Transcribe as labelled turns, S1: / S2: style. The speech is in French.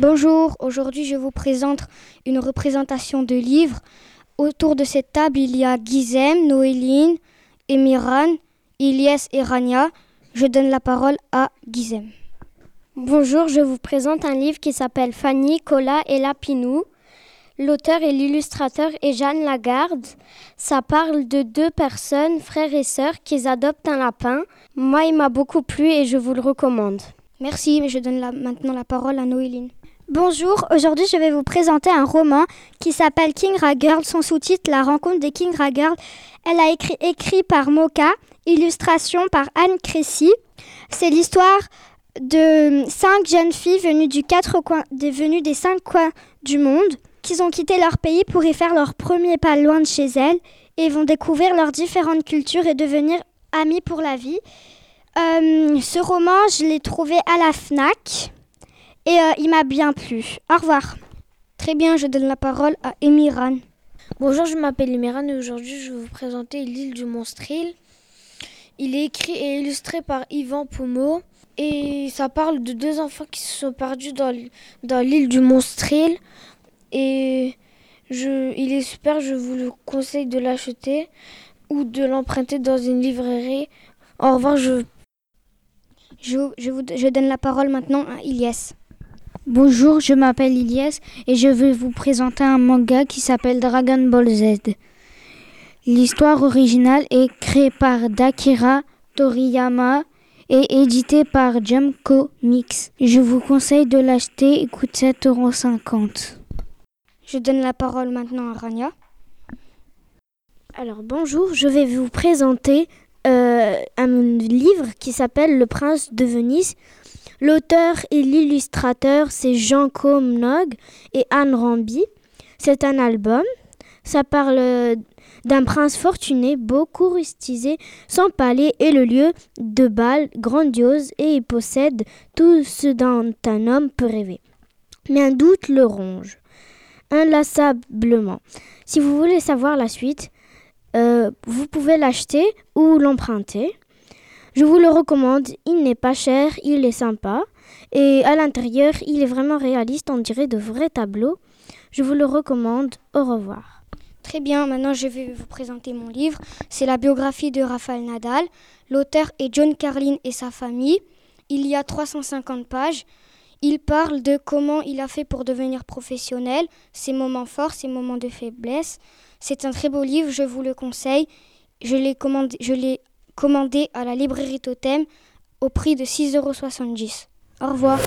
S1: Bonjour, aujourd'hui je vous présente une représentation de livres. Autour de cette table, il y a Gizem, Noéline, Emiran, Ilyes et Rania. Je donne la parole à Gizem.
S2: Bonjour, je vous présente un livre qui s'appelle Fanny, Cola et Lapinou. L'auteur et l'illustrateur est Jeanne Lagarde. Ça parle de deux personnes, frères et sœurs, qui adoptent un lapin. Moi, il m'a beaucoup plu et je vous le recommande.
S1: Merci, je donne maintenant la parole à Noéline.
S3: Bonjour, aujourd'hui je vais vous présenter un roman qui s'appelle King Girl. Son sous-titre La rencontre des King. Elle a écrit, écrit par Moka, illustration par Anne Cressy. C'est l'histoire de cinq jeunes filles venues, du quatre coins, des, venues des cinq coins du monde qui ont quitté leur pays pour y faire leur premier pas loin de chez elles et vont découvrir leurs différentes cultures et devenir amies pour la vie. Euh, ce roman, je l'ai trouvé à la FNAC et euh, il m'a bien plu. Au revoir.
S1: Très bien, je donne la parole à Emiran.
S4: Bonjour, je m'appelle Emiran et aujourd'hui je vais vous présenter L'île du Monstril. Il est écrit et illustré par Yvan Pomo et ça parle de deux enfants qui se sont perdus dans, dans l'île du Monstril et je, il est super, je vous le conseille de l'acheter ou de l'emprunter dans une librairie. Au revoir, je...
S1: Je, je, vous, je donne la parole maintenant à Ilyes.
S5: Bonjour, je m'appelle Ilyes et je vais vous présenter un manga qui s'appelle Dragon Ball Z. L'histoire originale est créée par Dakira Toriyama et éditée par Jump Comics. Je vous conseille de l'acheter, il coûte 7,50€.
S1: Je donne la parole maintenant à Rania.
S2: Alors bonjour, je vais vous présenter un livre qui s'appelle Le Prince de Venise. L'auteur et l'illustrateur, c'est Jean Comnog et Anne Ramby. C'est un album. Ça parle d'un prince fortuné, beaucoup rustisé, sans palais et le lieu de bal grandiose et il possède tout ce dont un homme peut rêver. Mais un doute le ronge, inlassablement. Si vous voulez savoir la suite, euh, vous pouvez l'acheter ou l'emprunter. Je vous le recommande, il n'est pas cher, il est sympa et à l'intérieur, il est vraiment réaliste, on dirait de vrais tableaux. Je vous le recommande, au revoir.
S1: Très bien, maintenant je vais vous présenter mon livre. C'est la biographie de Rafael Nadal. L'auteur est John Carlin et sa famille. Il y a 350 pages. Il parle de comment il a fait pour devenir professionnel, ses moments forts, ses moments de faiblesse. C'est un très beau livre, je vous le conseille. Je l'ai commandé, à la librairie Totem au prix de 6,70 euros. Au revoir.